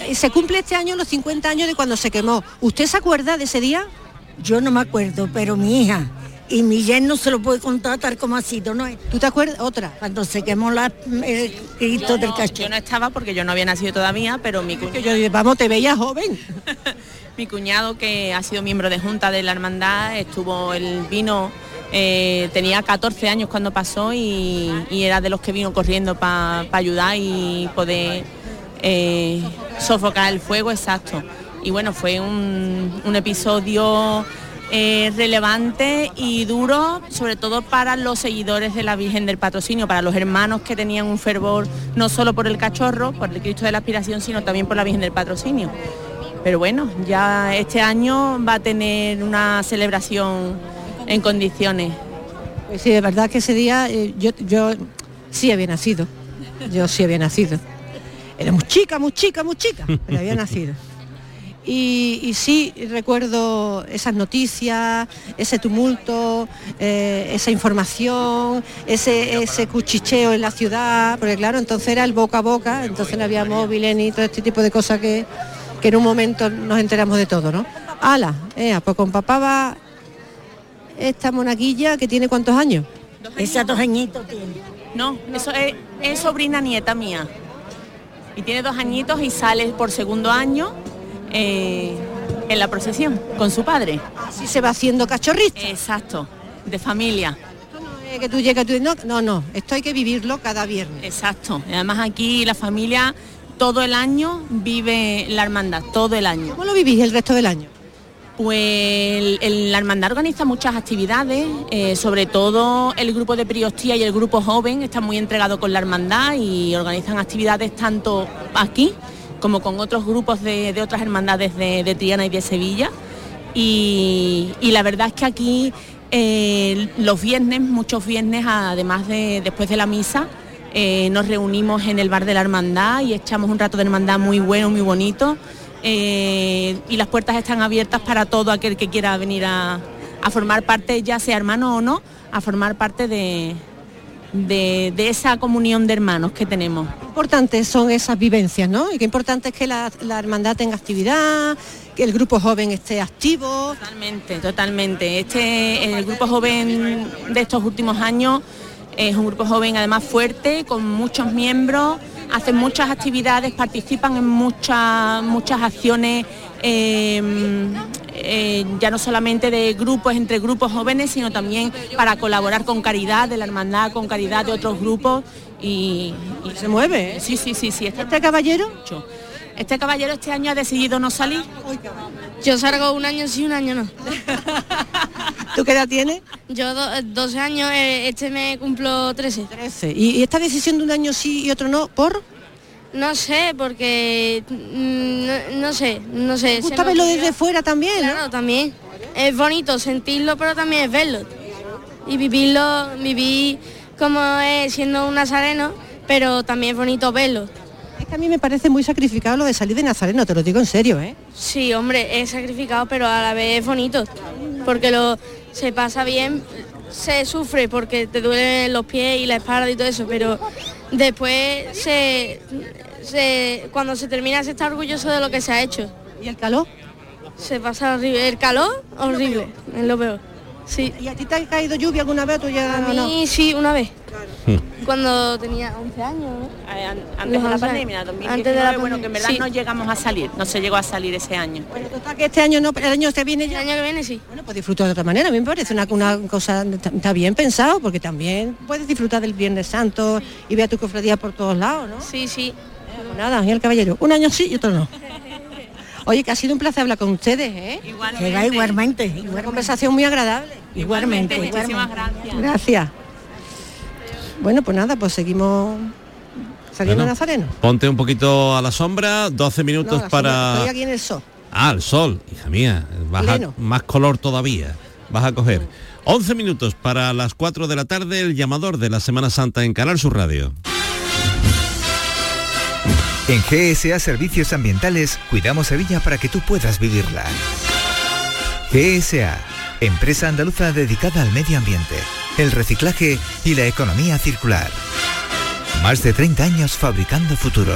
Speaker 36: Y Se cumple este año los 50 años de cuando se quemó. ¿Usted se acuerda de ese día?
Speaker 39: Yo no me acuerdo, pero mi hija y mi yerno se lo puede contar tal como ha sido, ¿no?
Speaker 36: ¿Tú te acuerdas? Otra.
Speaker 39: Cuando se quemó la, el Cristo del cacho.
Speaker 40: Yo no estaba porque yo no había nacido todavía, pero mi cuñado,
Speaker 36: yo, vamos, te veía joven. [LAUGHS]
Speaker 40: mi cuñado que ha sido miembro de junta de la hermandad, estuvo el vino, eh, tenía 14 años cuando pasó y, y era de los que vino corriendo para ayudar y poder eh, sofocar el fuego, exacto. Y bueno, fue un, un episodio eh, relevante y duro, sobre todo para los seguidores de la Virgen del Patrocinio, para los hermanos que tenían un fervor no solo por el cachorro, por el Cristo de la Aspiración, sino también por la Virgen del Patrocinio. Pero bueno, ya este año va a tener una celebración en condiciones.
Speaker 36: Pues sí, de verdad que ese día eh, yo, yo sí había nacido. Yo sí había nacido. Era muy chica, muy chica, muy chica, pero había [LAUGHS] nacido. Y, y sí recuerdo esas noticias, ese tumulto, eh, esa información, ese, ese cuchicheo en la ciudad, porque claro, entonces era el boca a boca, entonces no había móviles ni todo este tipo de cosas que, que en un momento nos enteramos de todo, ¿no? Ala, eh, pues con papá va esta monaguilla que tiene cuántos años.
Speaker 39: Esa dos añitos tiene.
Speaker 40: No, eso es, es sobrina nieta mía. Y tiene dos añitos y sale por segundo año eh, en la procesión con su padre.
Speaker 36: Así se va haciendo cachorrista.
Speaker 40: Exacto, de familia.
Speaker 36: Eh, que tú llegas tú no, no, no, esto hay que vivirlo cada viernes.
Speaker 40: Exacto. Además aquí la familia todo el año vive la hermandad, todo el año.
Speaker 36: ¿Cómo lo vivís el resto del año?
Speaker 40: Pues el- el- la hermandad organiza muchas actividades, eh, sobre todo el grupo de Priostía y el grupo joven están muy entregados con la hermandad y organizan actividades tanto aquí como con otros grupos de, de otras hermandades de, de Triana y de Sevilla. Y, y la verdad es que aquí eh, los viernes, muchos viernes, además de después de la misa, eh, nos reunimos en el bar de la hermandad y echamos un rato de hermandad muy bueno, muy bonito. eh, y las puertas están abiertas para todo aquel que quiera venir a, a formar parte, ya sea hermano o no, a formar parte de, de- de esa comunión de hermanos que tenemos.
Speaker 36: importantes son esas vivencias, ¿no? Y qué importante es que la, la hermandad tenga actividad, que el grupo joven esté activo.
Speaker 40: Totalmente, totalmente. Este, el grupo joven de estos últimos años es un grupo joven además fuerte, con muchos miembros, hacen muchas actividades, participan en muchas, muchas acciones, eh, eh, ya no solamente de grupos entre grupos jóvenes, sino también para colaborar con caridad de la hermandad, con caridad de otros grupos y, y-
Speaker 36: Se mueve, ¿eh?
Speaker 40: Sí, sí, sí, sí.
Speaker 36: ¿Este caballero?
Speaker 40: mucho. Este caballero este año ha decidido no salir.
Speaker 38: Yo salgo un año sí, un año no. [LAUGHS]
Speaker 36: ¿Tú qué edad tienes?
Speaker 38: Yo do- 12 años, eh, este me cumplo 13.
Speaker 36: 13. ¿Y, y esta decisión de un año sí y otro no, por?
Speaker 38: No sé, porque mm, no, no sé, no sé.
Speaker 36: ¿Te
Speaker 38: se
Speaker 36: gusta verlo
Speaker 38: ocurrió.
Speaker 36: desde fuera también, ¿no?
Speaker 38: Claro, también. Es bonito sentirlo, pero también es verlo. Y vivirlo, vivir como es siendo un nazareno, pero también es bonito verlo.
Speaker 36: Es que a mí me parece muy sacrificado lo de salir de Nazareno, te lo digo en serio, ¿eh?
Speaker 38: Sí, hombre, es sacrificado, pero a la vez es bonito, porque lo se pasa bien, se sufre porque te duelen los pies y la espalda y todo eso, pero después se, se- cuando se termina se está orgulloso de lo que se ha hecho.
Speaker 36: ¿Y el calor?
Speaker 38: Se pasa horrible. El calor, horrible, es lo peor. Sí.
Speaker 36: ¿Y a ti te ha caído lluvia alguna vez o tú ya
Speaker 38: A
Speaker 36: no?
Speaker 38: mí sí, una vez. Cuando tenía 11 años, ¿no?
Speaker 40: Eh, an- Antes de la
Speaker 38: Los once.
Speaker 40: pandemia, 2019,
Speaker 38: Antes de la
Speaker 40: bueno, que en verdad
Speaker 38: pandemia,
Speaker 40: no llegamos a salir, no se llegó a salir ese año.
Speaker 36: Bueno, total, que este año no, pero el año que viene ya.
Speaker 38: El año que viene sí.
Speaker 36: Bueno, pues disfruta de otra manera. A mí me parece una, una cosa, está bien pensado, porque también puedes disfrutar del Viernes Santo y ver a tu cofradía por todos lados, ¿no?
Speaker 38: Sí, sí.
Speaker 36: Pues nada, Ángel Caballero, un año sí y otro no. Oye, que ha sido un placer hablar con ustedes, ¿eh?
Speaker 39: Que va igualmente,
Speaker 36: Una
Speaker 39: igualmente.
Speaker 36: conversación muy agradable.
Speaker 39: Igualmente,
Speaker 40: Muchísimas
Speaker 39: igualmente.
Speaker 40: gracias.
Speaker 36: Gracias. Bueno, pues nada, pues seguimos saliendo
Speaker 35: Bueno,
Speaker 36: a Nazareno.
Speaker 35: Ponte un poquito a la sombra, 12
Speaker 36: No,
Speaker 35: minutos para...
Speaker 36: sombra, Estoy aquí en el sol.
Speaker 35: Ah, el sol, hija mía, vas a-
Speaker 36: Pleno.
Speaker 35: más color todavía, vas a coger.
Speaker 22: 11 minutos para las 4 de la tarde, el llamador de la Semana Santa en Canal Sur Radio.
Speaker 9: En GSA Servicios Ambientales cuidamos Sevilla para que tú puedas vivirla. GSA, empresa andaluza dedicada al medio ambiente, el reciclaje y la economía circular. Más de 30 años fabricando futuro.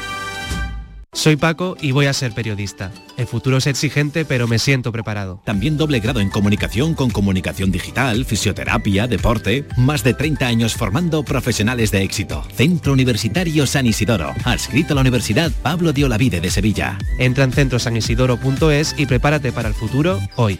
Speaker 41: Soy Paco y voy a ser periodista. El futuro es exigente, pero me siento preparado.
Speaker 42: También doble grado en comunicación con comunicación digital, fisioterapia, deporte. Más de 30 años formando profesionales de éxito. Centro Universitario San Isidoro. Adscrito a la Universidad Pablo de Olavide de Sevilla.
Speaker 41: Entra en centrosanisidoro.es y prepárate para el futuro hoy.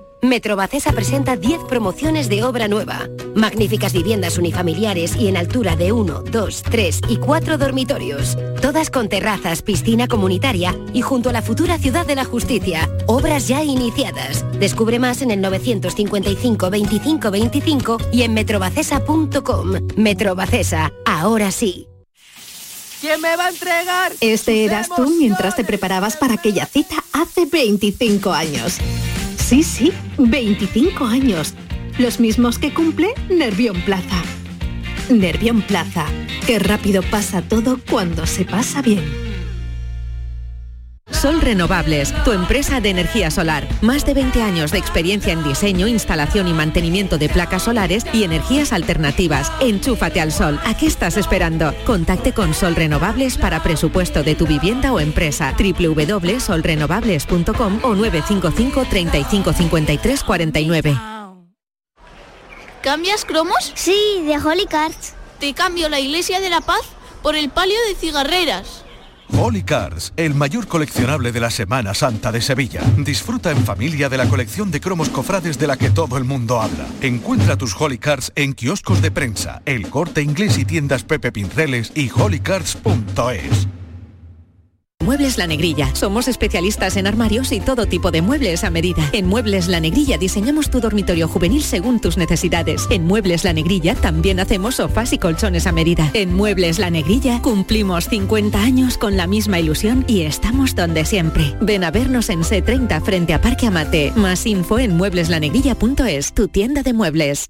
Speaker 11: Metrobacesa presenta 10 promociones de obra nueva. Magníficas viviendas unifamiliares y en altura de 1, 2, 3 y 4 dormitorios. Todas con terrazas, piscina comunitaria y junto a la futura Ciudad de la Justicia. Obras ya iniciadas. Descubre más en el 955 25 25 y en metrobacesa.com. Metrobacesa, ahora sí.
Speaker 43: ¿Quién me va a entregar?
Speaker 34: Este eras tú mientras te preparabas para aquella cita hace 25 años. Sí, sí, 25 años. Los mismos que cumple Nervión Plaza. Nervión Plaza. Qué rápido pasa todo cuando se pasa bien.
Speaker 5: Sol Renovables, tu empresa de energía solar. Más de 20 años de experiencia en diseño, instalación y mantenimiento de placas solares y energías alternativas. Enchúfate al sol. ¿A qué estás esperando? Contacte con Sol Renovables para presupuesto de tu vivienda o empresa. www.solrenovables.com o 955 35 53 49.
Speaker 12: ¿Cambias cromos?
Speaker 44: Sí, de Holy Cards.
Speaker 12: Te cambio la Iglesia de la Paz por el palio de cigarreras.
Speaker 13: Holy Cars, el mayor coleccionable de la Semana Santa de Sevilla. Disfruta en familia de la colección de cromos cofrades de la que todo el mundo habla. Encuentra tus Holy Cars en kioscos de prensa, El Corte Inglés y tiendas Pepe Pinceles y holycars.es.
Speaker 5: Muebles La Negrilla. Somos especialistas en armarios y todo tipo de muebles a medida. En Muebles La Negrilla diseñamos tu dormitorio juvenil según tus necesidades. En Muebles La Negrilla también hacemos sofás y colchones a medida. En Muebles La Negrilla cumplimos 50 años con la misma ilusión y estamos donde siempre. Ven a vernos en C30 frente a Parque Amate. Más info en muebleslanegrilla.es, tu tienda de muebles.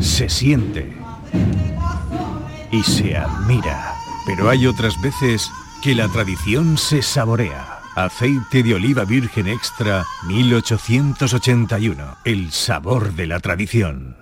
Speaker 45: se siente y se admira. Pero hay otras veces que la tradición se saborea. Aceite de oliva virgen extra 1881. El sabor de la tradición.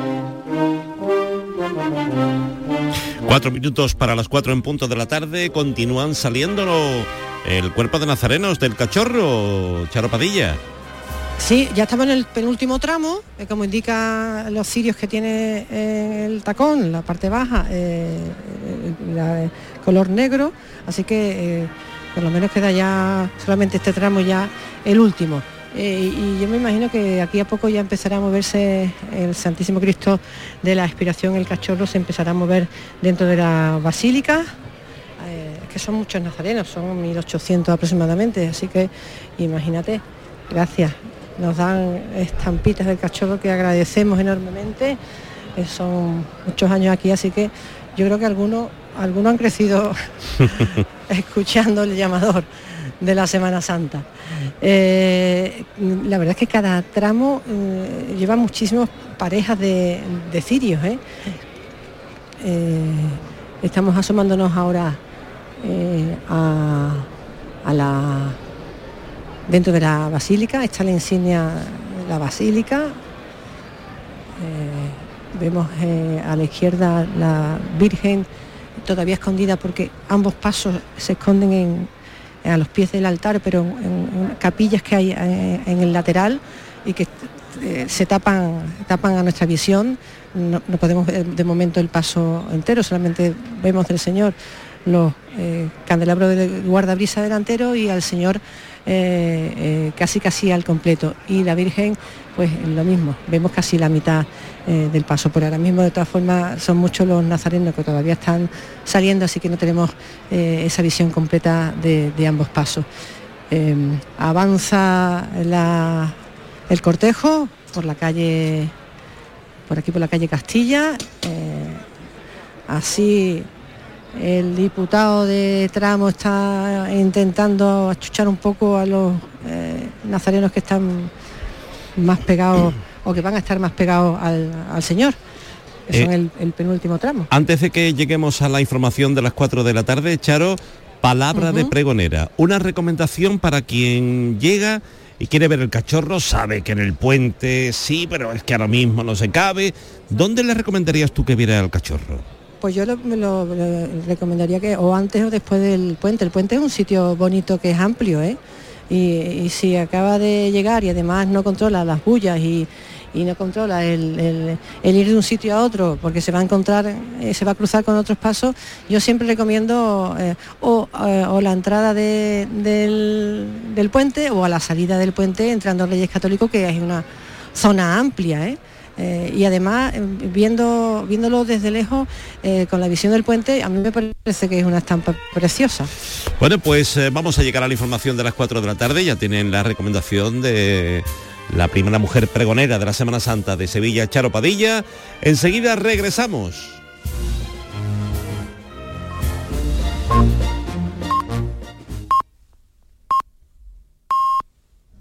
Speaker 35: Cuatro minutos para las cuatro en punto de la tarde. Continúan saliendo el cuerpo de nazarenos del cachorro, Charo Padilla.
Speaker 36: Sí, ya estamos en el penúltimo tramo, eh, como indica los cirios que tiene eh, el tacón, la parte baja, eh, color negro, así que por lo menos queda ya solamente este tramo ya el último. Eh, y yo me imagino que aquí a poco ya empezará a moverse el Santísimo Cristo de la Expiración, el cachorro se empezará a mover dentro de la basílica, eh, que son muchos nazarenos, son 1800 aproximadamente, así que imagínate, gracias. Nos dan estampitas del cachorro que agradecemos enormemente, eh, son muchos años aquí, así que yo creo que algunos, algunos han crecido [LAUGHS] escuchando el llamador de la Semana Santa. Eh, la verdad es que cada tramo eh, lleva muchísimas parejas de, cirios. ¿eh? estamos asomándonos ahora a, la dentro de la basílica, está la insignia de la basílica. vemos a la izquierda la Virgen todavía escondida porque ambos pasos se esconden en, a los pies del altar, pero en, capillas que hay eh, en, el lateral y que eh, se tapan, tapan a nuestra visión. No, podemos ver de momento el paso entero, solamente vemos del Señor los eh, candelabros de guardabrisa delantero y al Señor casi casi al completo. Y la Virgen, pues lo mismo, vemos casi la mitad del paso. Por ahora mismo, de todas formas, son muchos los nazarenos que todavía están saliendo, así que no tenemos esa visión completa de, ambos pasos. avanza el cortejo por la calle, por aquí por la calle Castilla. así el diputado de tramo está intentando achuchar un poco a los nazarenos que están más pegados o que van a estar más pegados al, Señor. Eso
Speaker 22: Eh,
Speaker 36: en el, el penúltimo tramo.
Speaker 22: Antes de que lleguemos a la información de las 4 de la tarde, Charo, palabra de pregonera. Una recomendación para quien llega y quiere ver el cachorro, sabe que en el puente sí, pero es que ahora mismo no se cabe. ¿Dónde le recomendarías tú que viera al cachorro?
Speaker 36: Pues yo lo, me lo- lo recomendaría que o antes o después del puente. El puente es un sitio bonito que es amplio, ¿eh? Y, si acaba de llegar y además no controla las bullas y, no controla el, ir de un sitio a otro porque se va a encontrar, eh, se va a cruzar con otros pasos, yo siempre recomiendo eh, o, eh, o la entrada de- del, del puente o a la salida del puente entrando a Reyes Católicos, que es una zona amplia, eh, y además, eh, viendo, viéndolo desde lejos, eh, con la visión del puente, a mí me parece que es una estampa preciosa.
Speaker 22: Bueno, pues vamos a llegar a la información de las 4 de la tarde. Ya tienen la recomendación de la primera mujer pregonera de la Semana Santa de Sevilla, Charo Padilla. Enseguida regresamos.